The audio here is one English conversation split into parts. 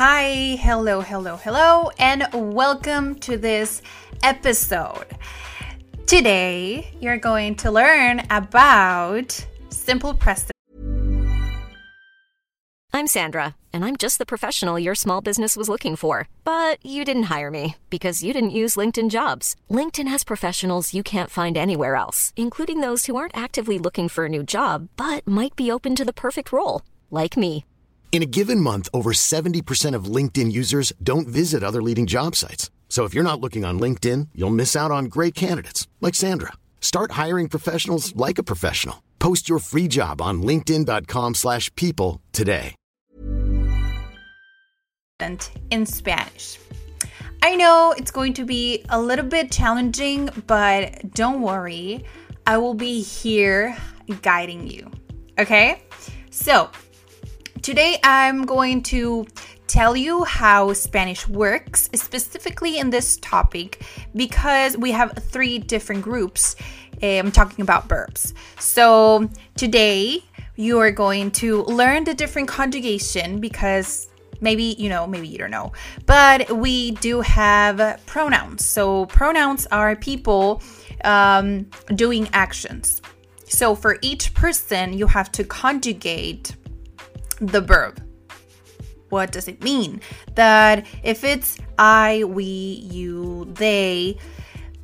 Hi, hello, hello, hello, and welcome to this episode. Today, you're going to learn about simple present. I'm Sandra, and I'm just the professional your small business was looking for. But you didn't hire me because you didn't use LinkedIn jobs. LinkedIn has professionals you can't find anywhere else, including those who aren't actively looking for a new job but might be open to the perfect role, like me. In a given month, over 70% of LinkedIn users don't visit other leading job sites. So if you're not looking on LinkedIn, you'll miss out on great candidates like Sandra. Start hiring professionals like a professional. Post your free job on linkedin.com/people today. in Spanish. I know it's going to be a little bit challenging, but don't worry, I will be here guiding you. Okay? So, today I'm going to tell you how Spanish works, specifically in this topic, because we have three different groups. I'm um, talking about verbs. So, today you are going to learn the different conjugation because maybe you know, maybe you don't know, but we do have pronouns. So, pronouns are people um, doing actions. So, for each person, you have to conjugate the verb. What does it mean? That if it's I, we, you, they,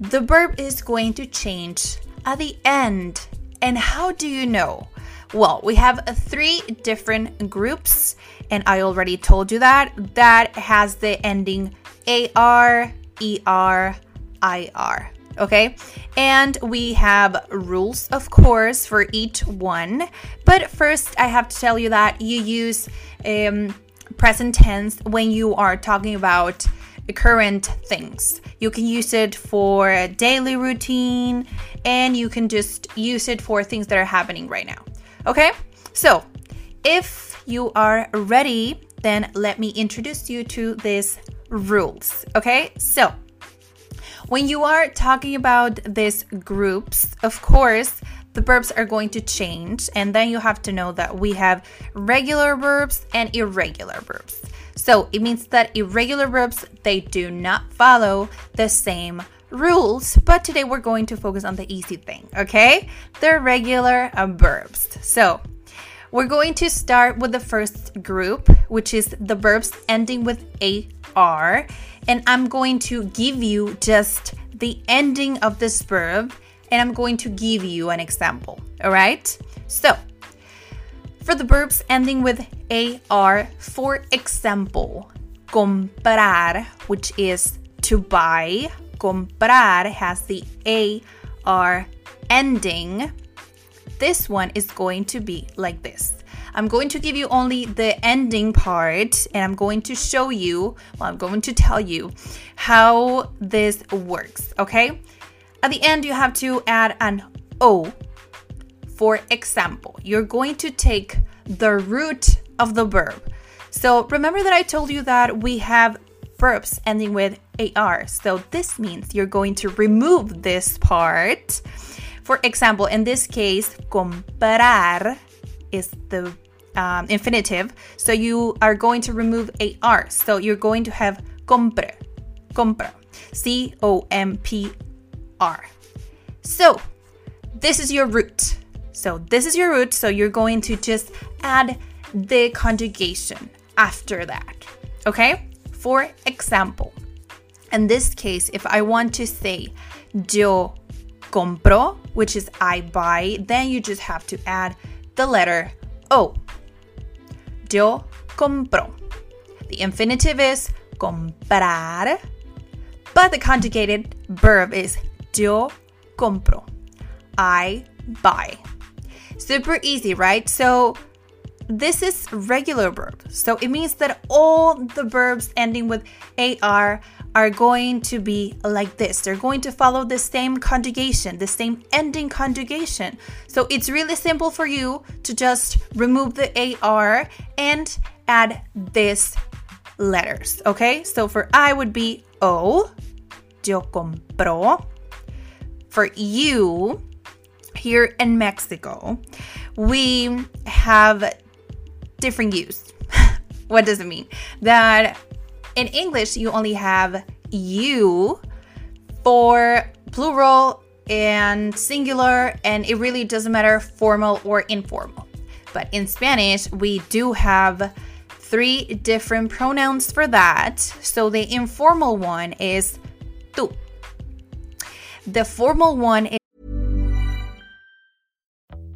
the verb is going to change at the end. And how do you know? Well, we have three different groups, and I already told you that. That has the ending AR, ER, IR. Okay, and we have rules, of course, for each one. But first, I have to tell you that you use um, present tense when you are talking about current things. You can use it for daily routine and you can just use it for things that are happening right now. Okay? So, if you are ready, then let me introduce you to these rules. Okay? So, when you are talking about these groups, of course, the verbs are going to change, and then you have to know that we have regular verbs and irregular verbs. So it means that irregular verbs they do not follow the same rules, but today we're going to focus on the easy thing, okay? The regular uh, verbs. So we're going to start with the first group, which is the verbs ending with AR, and I'm going to give you just the ending of this verb and I'm going to give you an example. All right? So, for the verbs ending with AR, for example, comprar, which is to buy, comprar has the AR ending. This one is going to be like this. I'm going to give you only the ending part and I'm going to show you, well, I'm going to tell you how this works, okay? At the end, you have to add an O. For example, you're going to take the root of the verb. So remember that I told you that we have verbs ending with AR. So this means you're going to remove this part. For example, in this case, comprar is the um, infinitive. So you are going to remove AR. So you're going to have compre, compra, C O M P R. So this is your root. So this is your root. So you're going to just add the conjugation after that. Okay? For example, in this case, if I want to say yo compro, which is I buy, then you just have to add the letter O. Yo compro. The infinitive is comprar, but the conjugated verb is yo compro. I buy. Super easy, right? So this is regular verb. So it means that all the verbs ending with AR are going to be like this. They're going to follow the same conjugation, the same ending conjugation. So it's really simple for you to just remove the AR and add these letters, okay? So for I would be O, yo compro. For you, here in Mexico, we have different use. What does it mean? That in English, you only have you for plural and singular, and it really doesn't matter formal or informal. But in Spanish, we do have three different pronouns for that. So the informal one is tú. The formal one is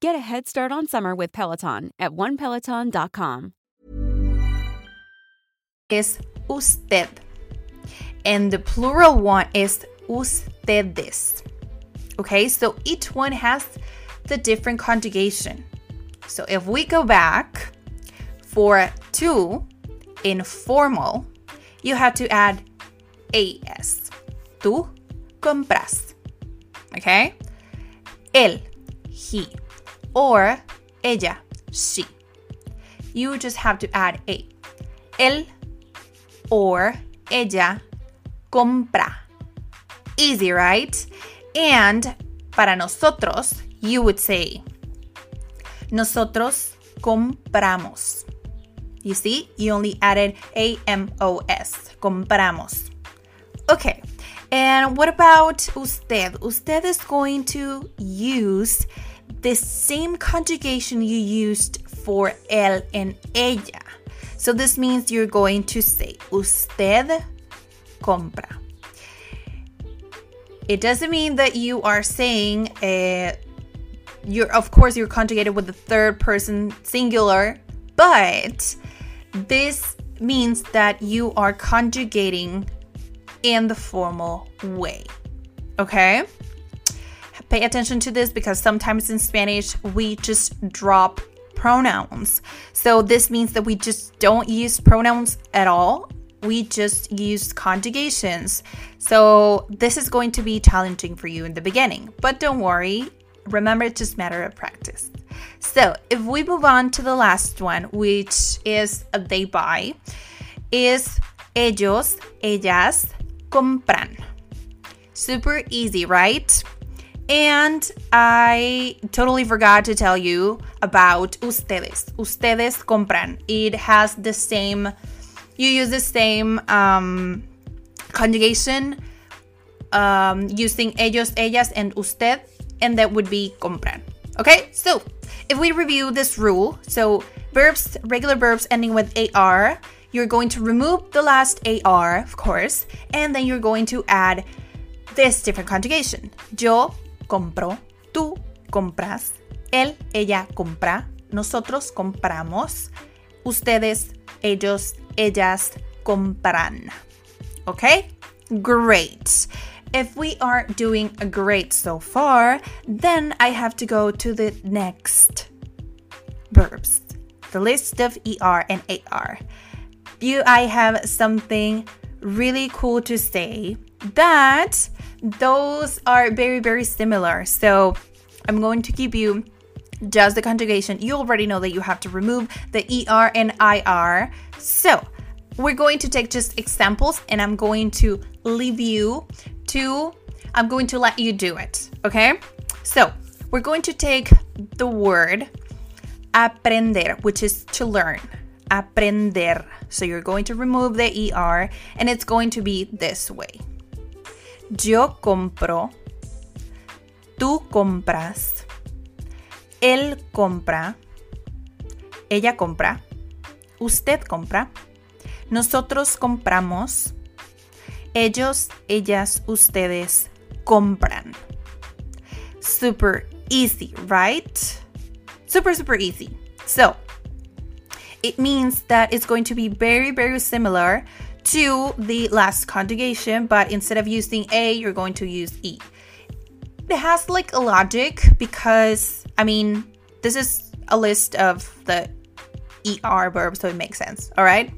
Get a head start on summer with Peloton at onepeloton.com. is usted. And the plural one is ustedes. Okay, so each one has the different conjugation. So if we go back for tú in formal, you have to add as. Tú compras. Okay? Él, he. Or ella, she. You just have to add a. Él or ella compra. Easy, right? And para nosotros, you would say, nosotros compramos. You see, you only added A M O S. Compramos. Okay, and what about usted? Usted is going to use the same conjugation you used for él and ella. So this means you're going to say, usted compra. It doesn't mean that you are saying, uh, you're, of course, you're conjugated with the third person singular, but this means that you are conjugating in the formal way. Okay? Pay attention to this because sometimes in Spanish we just drop pronouns. So this means that we just don't use pronouns at all. We just use conjugations. So this is going to be challenging for you in the beginning, but don't worry. Remember, it's just matter of practice. So if we move on to the last one, which is they buy, is ellos, ellas compran. Super easy, right? And I totally forgot to tell you about ustedes. Ustedes compran. It has the same, you use the same um, conjugation um, using ellos, ellas, and usted, and that would be compran. Okay, so if we review this rule, so verbs, regular verbs ending with AR, you're going to remove the last AR, of course, and then you're going to add this different conjugation. Yo compro, tú compras, él, ella compra, nosotros compramos, ustedes, ellos, ellas compran. Okay? Great. If we are doing great so far, then I have to go to the next verbs, the list of ER and AR. You, I have something really cool to say that those are very, very similar. So I'm going to give you just the conjugation. You already know that you have to remove the ER and IR. So we're going to take just examples and I'm going to leave you to, I'm going to let you do it. Okay? So we're going to take the word aprender, which is to learn. Aprender. So you're going to remove the ER and it's going to be this way. Yo compro. Tú compras. Él compra. Ella compra. Usted compra. Nosotros compramos. Ellos, ellas, ustedes compran. Super easy, right? Super, super easy. So, it means that it's going to be very, very similar to the last conjugation, but instead of using A, you're going to use E. It has like a logic because, I mean, this is a list of the ER verb, so it makes sense. All right.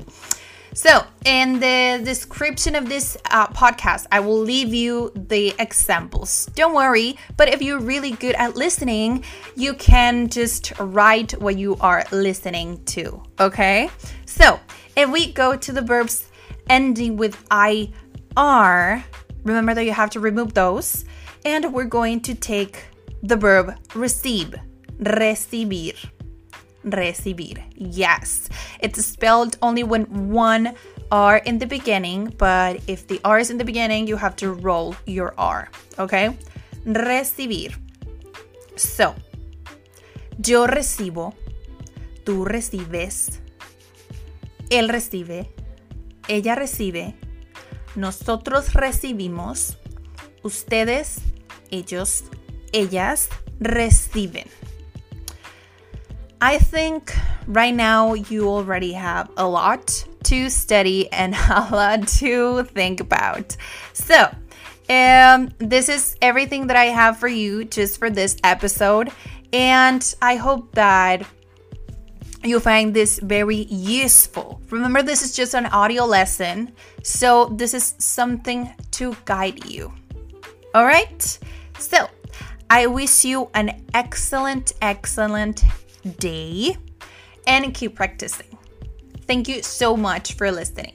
So, in the description of this uh, podcast, I will leave you the examples. Don't worry, but if you're really good at listening, you can just write what you are listening to. Okay? So, if we go to the verbs ending with IR, remember that you have to remove those. And we're going to take the verb receive, recibir recibir. Yes, it's spelled only when one R in the beginning, but if the R is in the beginning, you have to roll your R, okay? Recibir. So, yo recibo, tú recibes, él recibe, ella recibe, nosotros recibimos, ustedes, ellos, ellas reciben. I think right now you already have a lot to study and a lot to think about. So, um, this is everything that I have for you just for this episode. And I hope that you find this very useful. Remember, this is just an audio lesson, so this is something to guide you. All right? So, I wish you an excellent, excellent day and keep practicing. Thank you so much for listening.